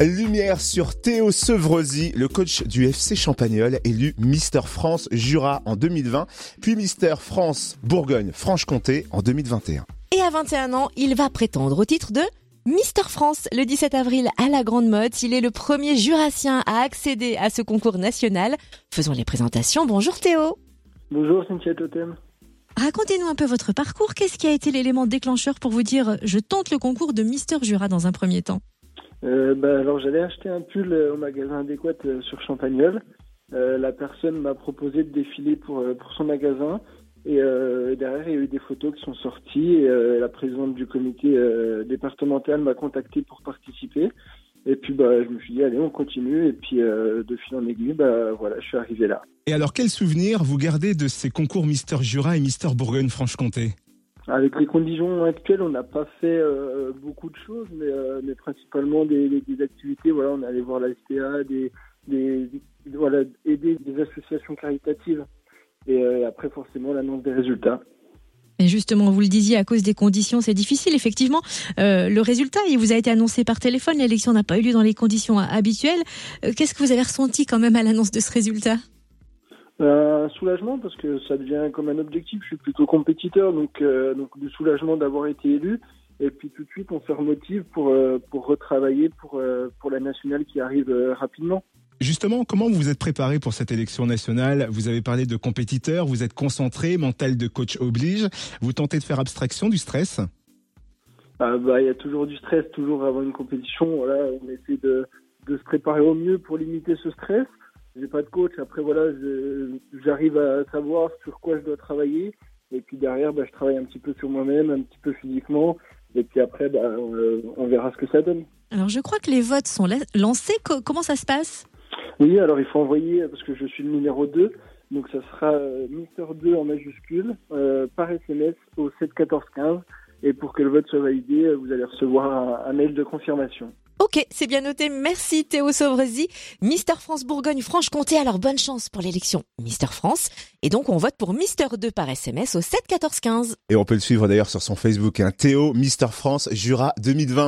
Lumière sur Théo Sevrosi, le coach du FC Champagnol, élu Mister France Jura en 2020, puis Mister France Bourgogne-Franche-Comté en 2021. Et à 21 ans, il va prétendre au titre de Mister France le 17 avril à la Grande Motte. Il est le premier jurassien à accéder à ce concours national. Faisons les présentations. Bonjour Théo. Bonjour Cynthia Totem. Racontez-nous un peu votre parcours. Qu'est-ce qui a été l'élément déclencheur pour vous dire je tente le concours de Mister Jura dans un premier temps? Euh, bah, alors j'allais acheter un pull euh, au magasin adéquat euh, sur Champagnol. la personne m'a proposé de défiler pour, pour son magasin. Et derrière, il y a eu des photos qui sont sorties. Et, la présidente du comité départemental m'a contacté pour participer. Et puis bah, je me suis dit, allez, on continue. Et puis de fil en aiguille, bah, voilà, je suis arrivé là. Et alors, quel souvenir vous gardez de ces concours Mister Jura et Mister Bourgogne-Franche-Comté? Avec les conditions actuelles, on n'a pas fait euh, beaucoup de choses, mais, euh, principalement des, activités. Voilà, on est allé voir la SPA, des, voilà, aider des associations caritatives. Et euh, après, forcément, l'annonce des résultats. Et justement, vous le disiez, à cause des conditions, c'est difficile. Effectivement, le résultat, il vous a été annoncé par téléphone. L'élection n'a pas eu lieu dans les conditions habituelles. Qu'est-ce que vous avez ressenti quand même à l'annonce de ce résultat? Un soulagement parce que ça devient comme un objectif. Je suis plutôt compétiteur, donc euh, donc du soulagement d'avoir été élu. Et puis tout de suite, on se remotive pour euh, pour retravailler pour euh, pour la nationale qui arrive rapidement. Justement, comment vous vous êtes préparé pour cette élection nationale? Vous avez parlé de compétiteur, vous êtes concentré, mental de coach oblige. Vous tentez de faire abstraction du stress? Ah, bah, il y a toujours du stress, toujours avant une compétition. Voilà, on essaie de de se préparer au mieux pour limiter ce stress j'ai pas de coach. Après, voilà, j'arrive à savoir sur quoi je dois travailler. Et puis derrière, bah, je travaille un petit peu sur moi-même, un petit peu physiquement. Et puis après, bah, on verra ce que ça donne. Alors, je crois que les votes sont lancés. Comment ça se passe? Oui, alors il faut envoyer, parce que je suis le numéro 2. Donc, ça sera euh, Mister 2 en majuscule euh, par SMS au 7 14 15. Et pour que le vote soit validé, vous allez recevoir un mail de confirmation. Ok, c'est bien noté. Merci Théo Sauvrezi. Mister France Bourgogne-Franche-Comté, alors bonne chance pour l'élection Mister France. Et donc on vote pour Mister 2 par SMS au 7 14 15. Et on peut le suivre d'ailleurs sur son Facebook, hein. Théo Mister France Jura 2020.